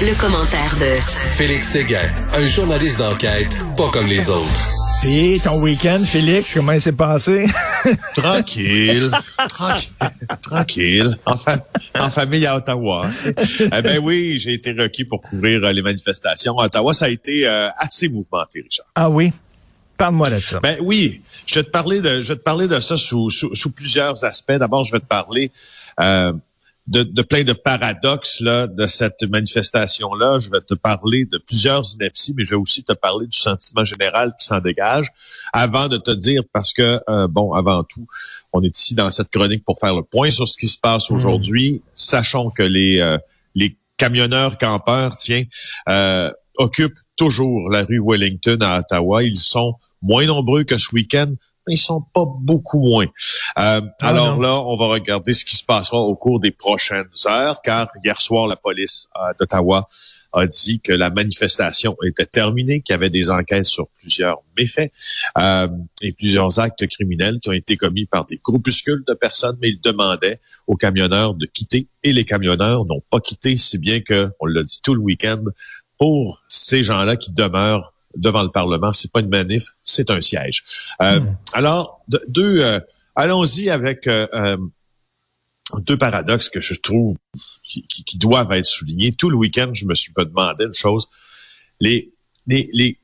Le, commentaire de Félix Séguin, un journaliste d'enquête pas comme les autres. Et ton week-end, Félix, comment il s'est passé? tranquille, tranquille, tranquille. En, famille à Ottawa. eh ben oui, j'ai été requis pour couvrir euh, les manifestations à Ottawa. Ça a été euh, assez mouvementé, Richard. Ah oui? Parle-moi de ça. Ben oui, je vais te parler de, je vais te parler de ça sous, sous, plusieurs aspects. D'abord, je vais te parler euh, de, de, plein de paradoxes là, de cette manifestation-là. Je vais te parler de plusieurs inepties, mais je vais aussi te parler du sentiment général qui s'en dégage. Avant de te dire, parce que, euh, bon, avant tout, on est ici dans cette chronique pour faire le point sur ce qui se passe mmh. aujourd'hui. Sachons que les, euh, les camionneurs campeurs, tiens, euh, occupent toujours la rue Wellington à Ottawa. Ils sont moins nombreux que ce week-end, ils sont pas beaucoup moins. Euh, ah, alors là, on va regarder ce qui se passera au cours des prochaines heures, car hier soir, la police euh, d'Ottawa a dit que la manifestation était terminée, qu'il y avait des enquêtes sur plusieurs méfaits euh, et plusieurs actes criminels qui ont été commis par des groupuscules de personnes, mais ils demandaient aux camionneurs de quitter et les camionneurs n'ont pas quitté, si bien que, on l'a dit tout le week-end, pour ces gens-là qui demeurent devant le Parlement. C'est pas une manif, c'est un siège. Euh, hmm. Alors, deux, euh, allons-y avec euh, deux paradoxes que je trouve qui, qui, doivent être soulignés. Tout le week-end, je me suis pas demandé une chose. Les, les, les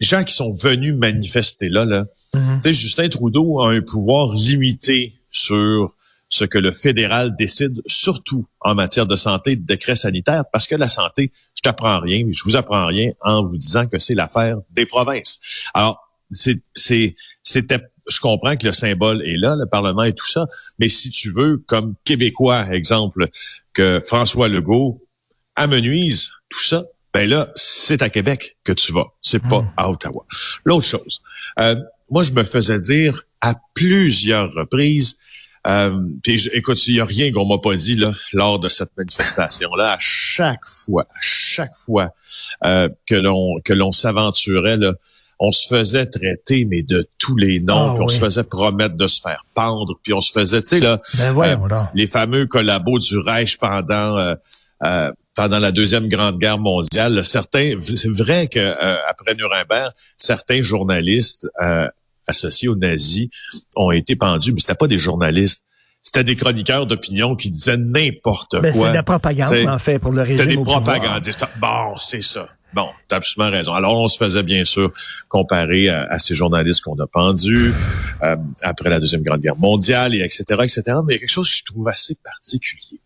gens qui sont venus manifester là, là, hmm. Justin Trudeau a un pouvoir limité sur ce que le fédéral décide, surtout en matière de santé, de décret sanitaire, parce que la santé, t'apprends rien, je vous apprends rien en vous disant que c'est l'affaire des provinces. Alors, c'est, c'est, c'était je comprends que le symbole est là, le Parlement et tout ça, mais si tu veux, comme Québécois, exemple, que François Legault amenuise tout ça, ben là, c'est à Québec que tu vas, c'est pas hmm. à Ottawa. L'autre chose, euh, moi, je me faisais dire à plusieurs reprises euh, puis écoute, il n'y a rien qu'on m'a pas dit là, lors de cette manifestation-là. À chaque fois, à chaque fois euh, que l'on que l'on s'aventurait, là, on se faisait traiter, mais de tous les noms, ah puis on se faisait promettre de se faire pendre, puis on se faisait, tu sais, là, ben euh, les fameux collabos du Reich pendant euh, euh, pendant la deuxième grande guerre mondiale. Certains, c'est vrai que après Nuremberg, certains journalistes associés aux nazis ont été pendus, mais c'était pas des journalistes. C'était des chroniqueurs d'opinion qui disaient n'importe ben, quoi. C'est de la propagande, en fait, pour le régime C'était des propagandistes. Bon, c'est ça. Bon, t'as absolument raison. Alors, on se faisait bien sûr comparer à, ces journalistes qu'on a pendus euh, après la Deuxième Grande Guerre mondiale, et etc., etc. Mais il y a quelque chose que je trouve assez particulier.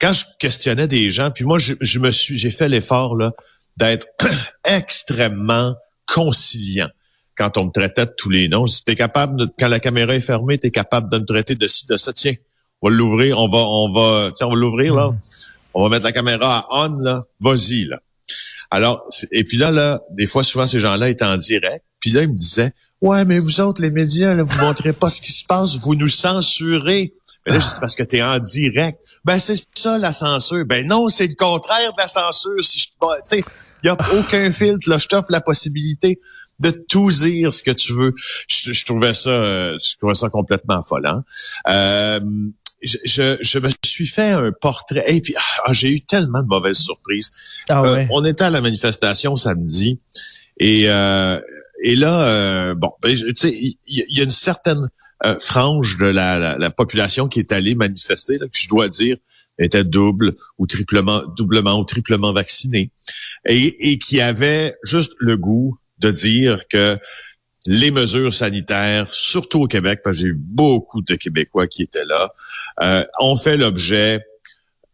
Quand je questionnais des gens, puis moi, je, je me suis, j'ai fait l'effort là d'être extrêmement conciliant quand on me traitait de tous les noms. Si t'es capable, de, quand la caméra est fermée, t'es capable de me traiter de ci, de ça. Tiens, on va l'ouvrir, on va, on va, tiens, on va l'ouvrir, là. Mm. On va mettre la caméra à on, là. Vas-y, là. Alors, et puis là, là, des fois, souvent, ces gens-là étaient en direct. Puis là, ils me disaient, ouais, mais vous autres, les médias, là, vous montrez pas ce qui se passe, vous nous censurez. Mais là, c'est parce que tu es en direct. Ben, c'est ça, la censure. Ben non, c'est le contraire de la censure. Si je, tu sais, il n'y a aucun filtre. Là, je t'offre la possibilité de tout dire ce que tu veux. Je, trouvais ça, euh, je trouvais ça complètement affolant. Euh, je, je, me suis fait un portrait. Et puis, ah, j'ai eu tellement de mauvaises surprises. Ah euh, on était à la manifestation samedi et et là, bon, ben, tu sais, il y, a une certaine frange de la, la, population qui est allée manifester, là, que je dois dire était double ou triplement, doublement ou triplement vacciné et, et qui avait juste le goût de dire que les mesures sanitaires, surtout au Québec, parce que j'ai beaucoup de Québécois qui étaient là, euh, ont fait l'objet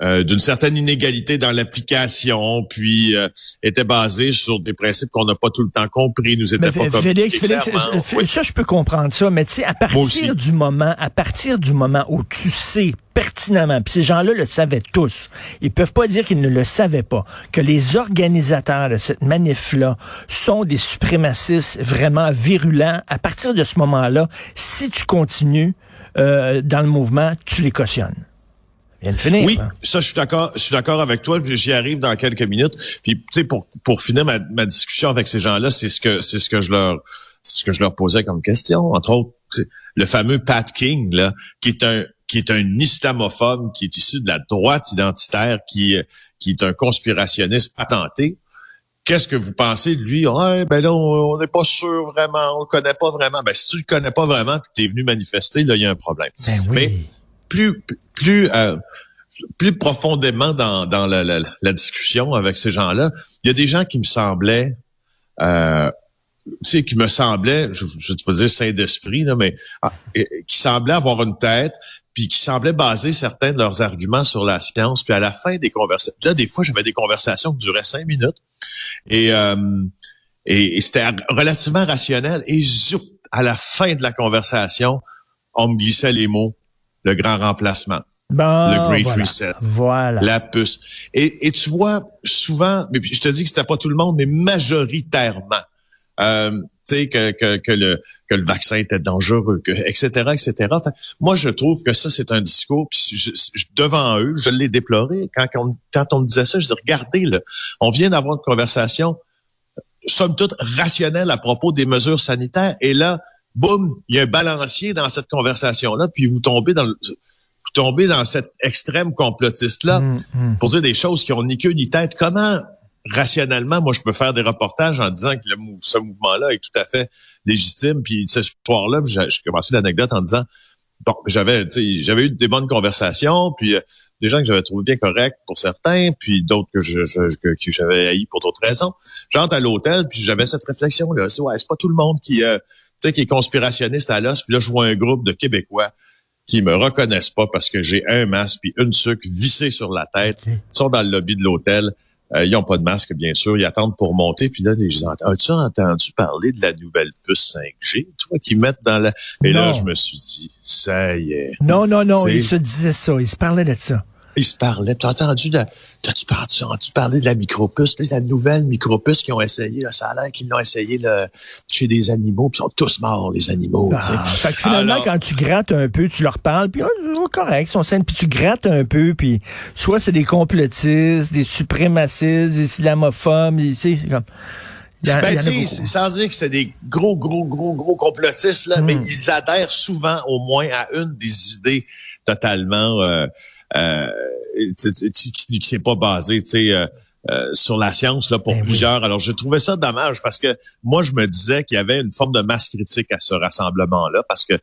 euh, d'une certaine inégalité dans l'application, puis euh, était basé sur des principes qu'on n'a pas tout le temps compris, nous étaient pas Félix, Félix, ça je peux comprendre ça, mais tu sais, à partir du moment, à partir du moment où tu sais pertinemment, puis ces gens-là le savaient tous, ils peuvent pas dire qu'ils ne le savaient pas, que les organisateurs de cette manif-là sont des suprémacistes vraiment virulents. À partir de ce moment-là, si tu continues euh, dans le mouvement, tu les cautionnes. Oui, ça, je suis d'accord. Je suis d'accord avec toi. J'y arrive dans quelques minutes. Puis, tu sais, pour pour finir ma, ma discussion avec ces gens-là, c'est ce que c'est ce que je leur ce que je leur posais comme question. Entre autres, le fameux Pat King, là, qui est un qui est un islamophobe, qui est issu de la droite identitaire, qui qui est un conspirationniste patenté. Qu'est-ce que vous pensez de lui? Ben là, on n'est pas sûr vraiment, on le connaît pas vraiment. Ben, si tu le connais pas vraiment puis es venu manifester, là, il y a un problème. Ben oui. Mais plus plus euh, plus profondément dans, dans la, discussion avec ces gens-là, il y a des gens qui me semblaient euh, tu sais, qui me semblaient, je ne pas dire saint d'esprit, là, mais ah, qui semblaient avoir une tête, puis qui semblaient baser certains de leurs arguments sur la science. Puis à la fin des conversations, là, des fois, j'avais des conversations qui duraient cinq minutes, et, euh, et, c'était relativement rationnel. Et à la fin de la conversation, on me glissait les mots le grand remplacement. le Great Reset. Voilà. La puce. Et, et tu vois, souvent, mais je te dis que c'était pas tout le monde, mais majoritairement, euh, tu sais, que, que, que, le, que le vaccin était dangereux, que, etc., etc. moi, je trouve que ça, c'est un discours, puis je, devant eux, je l'ai déploré. Quand on, quand on me disait ça, je dis, regardez, là, on vient d'avoir une conversation, somme toute, rationnelle à propos des mesures sanitaires, et là, boum, il y a un balancier dans cette conversation-là, puis vous tombez dans le, vous tombez dans cette extrême complotiste-là mm, mm. pour dire des choses qui ont ni queue ni tête. Comment rationnellement, moi, je peux faire des reportages en disant que le, ce mouvement-là est tout à fait légitime. Puis ce soir-là, j'ai commencé l'anecdote en disant bon, j'avais, j'avais eu des bonnes conversations, puis euh, des gens que j'avais trouvé bien corrects pour certains, puis d'autres que je, que, j'avais haïs pour d'autres raisons. J'entre à l'hôtel, puis j'avais cette réflexion-là. C'est ouais, c'est pas tout le monde qui euh, sais, qui est conspirationniste à l'os. Puis là, je vois un groupe de Québécois qui me reconnaissent pas parce que j'ai un masque puis une sucre vissée sur la tête. Ils sont dans le lobby de l'hôtel. Euh, ils ont pas de masque, bien sûr. Ils attendent pour monter. Puis là, les gens as-tu entendu parler de la nouvelle puce 5G, toi, qu'ils mettent dans la... Et là, je me suis dit, ça y est. Non, non, non, ils se disaient ça. Ils se parlaient de ça ils se parlaient. T'as entendu de, t'as-tu entendu parler de la micropuce, de la nouvelle micropuce qu'ils ont essayé, là, ça a l'air qu'ils l'ont essayé là, chez des animaux, puis ils sont tous morts, les animaux. Ah, fait que finalement, quand tu grattes un peu, tu leur parles, puis oh, correct, ils sont sains, puis tu grattes un peu, puis soit c'est des complotistes, des suprémacistes, des islamophobes, c'est comme... ben, tu sans dire que c'est des gros, gros, gros, gros complotistes, là, mais hmm. ils adhèrent souvent au moins à une des idées totalement euh, euh, qui s'est pas basé, tu sais. Euh, euh, sur la science là pour ben plusieurs. Alors je trouvais ça dommage parce que moi je me disais qu'il y avait une forme de masse critique à ce rassemblement là parce que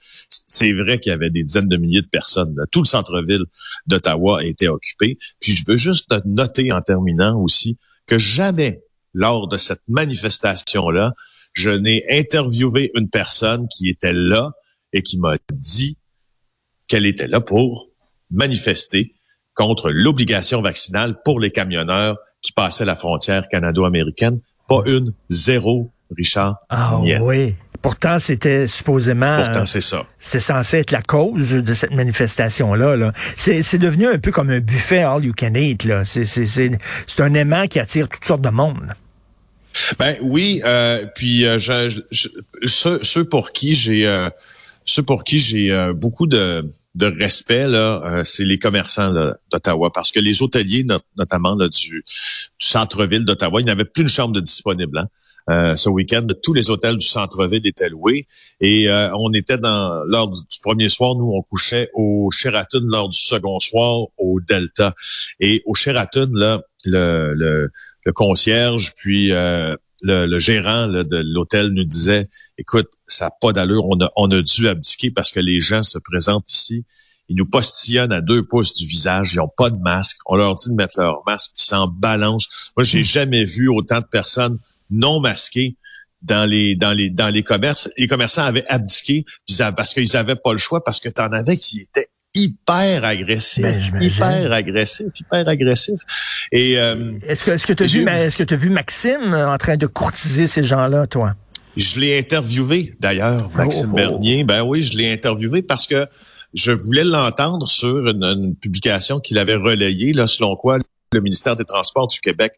c'est vrai qu'il y avait des dizaines de milliers de personnes. Tout le centre-ville d'Ottawa était occupé. Puis je veux juste noter en terminant aussi que jamais lors de cette manifestation là, je n'ai interviewé une personne qui était là et qui m'a dit qu'elle était là pour manifester contre l'obligation vaccinale pour les camionneurs qui passaient la frontière canado-américaine. Pas une, zéro, Richard. Ah oui. Pourtant, c'était supposément. Pourtant, c'est ça. C'est censé être la cause de cette manifestation-là. -là, c'est devenu un peu comme un buffet all you can eat. Là. C'est un aimant qui attire toutes sortes de monde. Ben oui, euh, puis euh, je, ceux, pour qui j'ai euh, ceux pour qui j'ai euh, beaucoup de de respect là, euh, c'est les commerçants d'Ottawa parce que les hôteliers notamment là, du, centre-ville d'Ottawa, il n'y avait plus une chambre de disponible. Hein. Euh, ce week-end, tous les hôtels du centre-ville étaient loués et euh, on était dans lors du, premier soir, nous on couchait au Sheraton, lors du second soir au Delta et au Sheraton là, le, le, le concierge puis le, gérant de l'hôtel nous disait, écoute, ça n'a pas d'allure, on a, on a dû abdiquer parce que les gens se présentent ici, ils nous postillonnent à deux pouces du visage, ils n'ont pas de masque, on leur dit de mettre leur masque, ils s'en balancent. Moi, j'ai hmm. jamais vu autant de personnes non masquées dans les dans les dans les commerces. Les commerçants avaient abdiqué parce qu'ils avaient pas le choix parce que tu en avais qui étaient hyper agressif, ben, hyper agressif, hyper agressif. Et euh, est-ce que est-ce que tu as vu est-ce que tu vu Maxime en train de courtiser ces gens-là, toi? Je l'ai interviewé d'ailleurs, Maxime oh, oh. Bernier. Ben oui, je l'ai interviewé parce que je voulais l'entendre sur une, publication qu'il avait relayée, là, selon quoi le ministère des Transports du Québec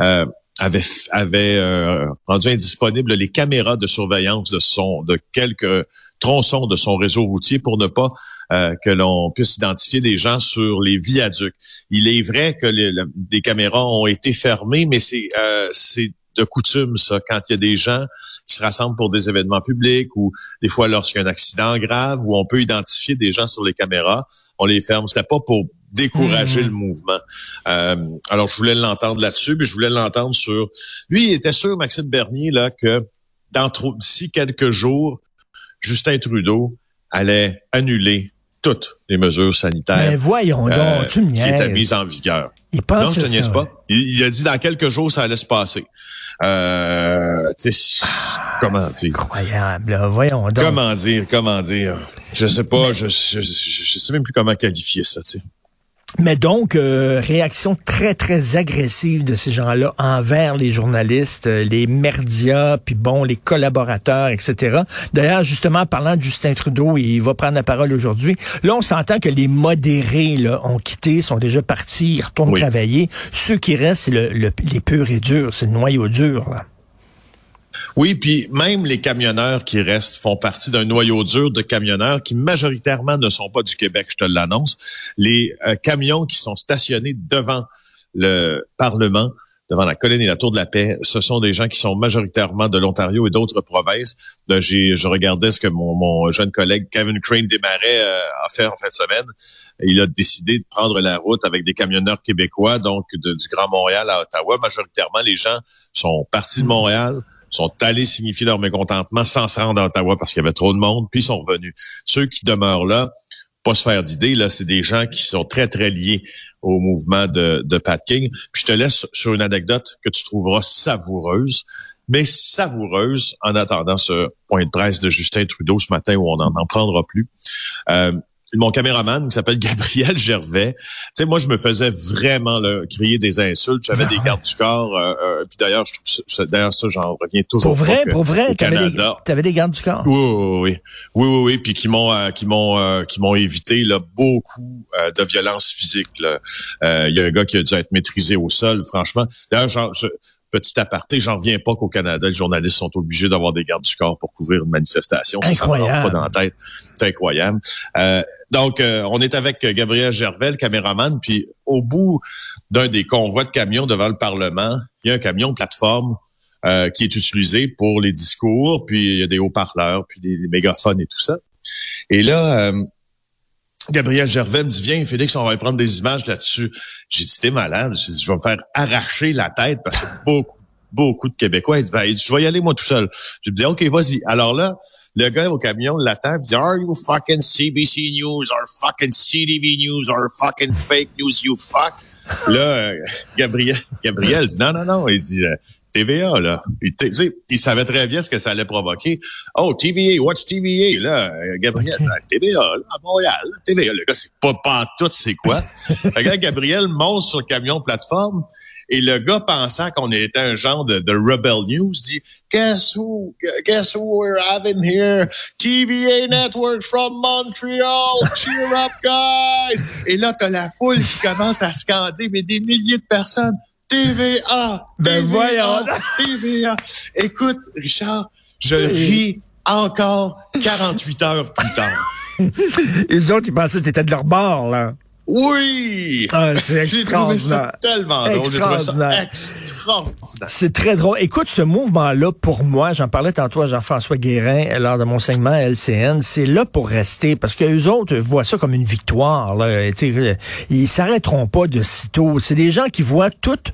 euh, avait avait euh, rendu indisponible les caméras de surveillance de son de quelques tronçons de son réseau routier pour ne pas euh, que l'on puisse identifier des gens sur les viaducs. Il est vrai que les, les caméras ont été fermées, mais c'est euh, c'est de coutume, ça, quand il y a des gens qui se rassemblent pour des événements publics ou des fois lorsqu'il y a un accident grave où on peut identifier des gens sur les caméras, on les ferme. C'était pas pour décourager le hmm. mouvement. Euh, alors, je voulais l'entendre là-dessus, puis je voulais l'entendre sur... Lui, il était sûr, Maxime Bernier, là, que dans d'ici quelques jours, Justin Trudeau allait annuler toutes les mesures sanitaires. Mais voyons donc, euh, tu me Qui étaient mises en vigueur. Il pense non, je te niaise pas. Il, a dit dans quelques jours, ça allait se passer. Euh, ah, comment dire? Incroyable, voyons donc. Comment dire, comment dire? Je sais pas, je, je, je, sais même plus comment qualifier ça, tu sais. Mais donc, euh, réaction très, très agressive de ces gens-là envers les journalistes, euh, les merdias, puis bon, les collaborateurs, etc. D'ailleurs, justement, parlant de Justin Trudeau, il va prendre la parole aujourd'hui. Là, on s'entend que les modérés là, ont quitté, sont déjà partis, ils retournent travailler. Ceux qui restent, c'est le, les purs et durs, c'est le noyau dur. Là. Oui, puis même les camionneurs qui restent font partie d'un noyau dur de camionneurs qui majoritairement ne sont pas du Québec, je te l'annonce. Les euh, camions qui sont stationnés devant le Parlement, devant la colline et la Tour de la Paix, ce sont des gens qui sont majoritairement de l'Ontario et d'autres provinces. J'ai, je regardais ce que mon, jeune collègue Kevin Crane démarrait euh, à faire en fin de semaine. Il a décidé de prendre la route avec des camionneurs québécois, donc du Grand Montréal à Ottawa. Majoritairement, les gens sont partis de Montréal sont allés signifier leur mécontentement sans se rendre à Ottawa parce qu'il y avait trop de monde, puis ils sont revenus. Ceux qui demeurent là, pas se faire d'idée, là, c'est des gens qui sont très, très liés au mouvement de, de Pat King. Puis je te laisse sur une anecdote que tu trouveras savoureuse, mais savoureuse en attendant ce point de presse de Justin Trudeau ce matin où on n'en prendra plus. Euh, mon caméraman qui s'appelle Gabriel Gervais. Tu sais, moi, je me faisais vraiment là, crier des insultes. J'avais des gardes du corps. Euh, euh, puis d'ailleurs, je trouve ça, d'ailleurs ça, j'en reviens toujours. Pour vrai, pour vrai. T'avais des, gardes du corps? Oui, oui, oui, oui, oui, oui. Puis qui m'ont, euh, qui m'ont, qui m'ont évité là beaucoup de violence physique. Il y a un gars qui a dû être maîtrisé au sol. Franchement, d'ailleurs, je, petit aparté, j'en reviens pas qu'au Canada, les journalistes sont obligés d'avoir des gardes du corps pour couvrir une manifestation. Incroyable. Ça, pas dans la tête. C'est incroyable. Euh, donc, euh, on est avec Gabriel Gervais, le caméraman, puis au bout d'un des convois de camions devant le Parlement, il y a un camion plateforme euh, qui est utilisé pour les discours, puis il y a des haut-parleurs, puis des, des, mégaphones et tout ça. Et là, Gabriel Gervais me dit, viens, Félix, on va prendre des images là-dessus. J'ai dit, t'es malade. J'ai dit, je vais me faire arracher la tête parce que beaucoup, beaucoup de Québécois, il dit, je vais y aller moi tout seul. J'ai dit, OK, vas-y. Alors là, le gars au camion l'attend, il dit, are you fucking CBC News? Or fucking CTV News? Or fucking fake news, you fuck? Là, euh, Gabriel, Gabriel dit, non, non, non. Il dit, euh, TVA, là. Il, il savait très bien ce que ça allait provoquer. Oh, TVA, what's TVA? Là, Gabriel, TVA, là, à Montréal, TVA. Le gars, c'est pas, tout, c'est quoi? que Gabriel monte sur le camion plateforme et le gars pensant qu'on était un genre de, de Rebel News dit Guess who? Guess who we're having here? TVA Network from Montreal. Cheer up, guys! Et là, t'as la foule qui commence à scander, mais des milliers de personnes. TVA! Ben voyons! TVA! Écoute, Richard, je ris encore 48 heures plus tard. Les autres, ils pensaient que t'étais de leur bord, là. Oui! Ah, c'est J'ai tellement extraordinaire. C'est très drôle. Écoute, ce mouvement-là, pour moi, j'en parlais tantôt à Jean-François Guérin lors de mon segment LCN, c'est là pour rester parce que les autres voient ça comme une victoire. Là. Ils s'arrêteront pas de sitôt. C'est des gens qui voient toute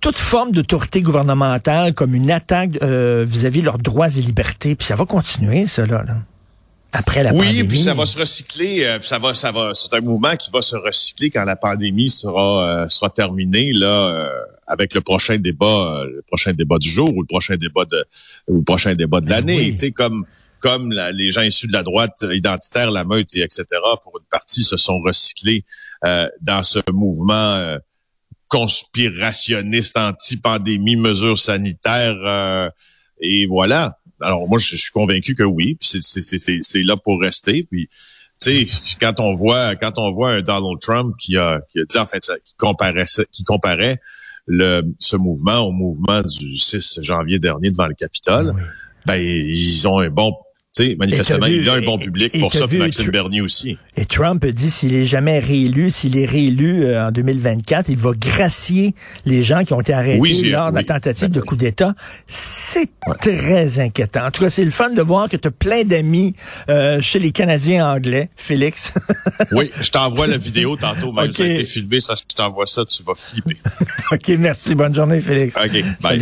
toute forme d'autorité gouvernementale comme une attaque euh, vis-à-vis de leurs droits et libertés. Puis ça va continuer, ça, là après la oui, puis ça va se recycler. Euh, ça va, ça va. C'est un mouvement qui va se recycler quand la pandémie sera euh, sera terminée là, euh, avec le prochain débat, le prochain débat du jour ou le prochain débat de ou le prochain débat de ben l'année. Tu sais, comme comme les gens issus de la droite identitaire, la meute et etc., pour une partie, se sont recyclés euh, dans ce mouvement euh, conspirationniste anti-pandémie, mesures sanitaires, euh, et voilà. Alors moi, je, suis convaincu que oui, c'est là pour rester. Puis, tu sais, quand on voit quand on voit un Donald Trump qui a qui a dit en fait qui comparait qui comparait le ce mouvement au mouvement du 6 janvier dernier devant le Capitole, ben ils ont un bon sais, manifestement, il a un bon public pour ça, puis Maxime Bernier aussi. Et Trump dit s'il est jamais réélu, s'il est réélu euh, en 2024, il va gracier les gens qui ont été arrêtés lors de la tentative de coup d'État. C'est très inquiétant. En tout cas, c'est le fun de voir que tu as plein d'amis euh, chez les Canadiens anglais, Félix. oui, je t'envoie la vidéo tantôt, même ça a été filmé, ça, je t'envoie ça, tu vas flipper. OK, merci. Bonne journée, Félix. OK, bye.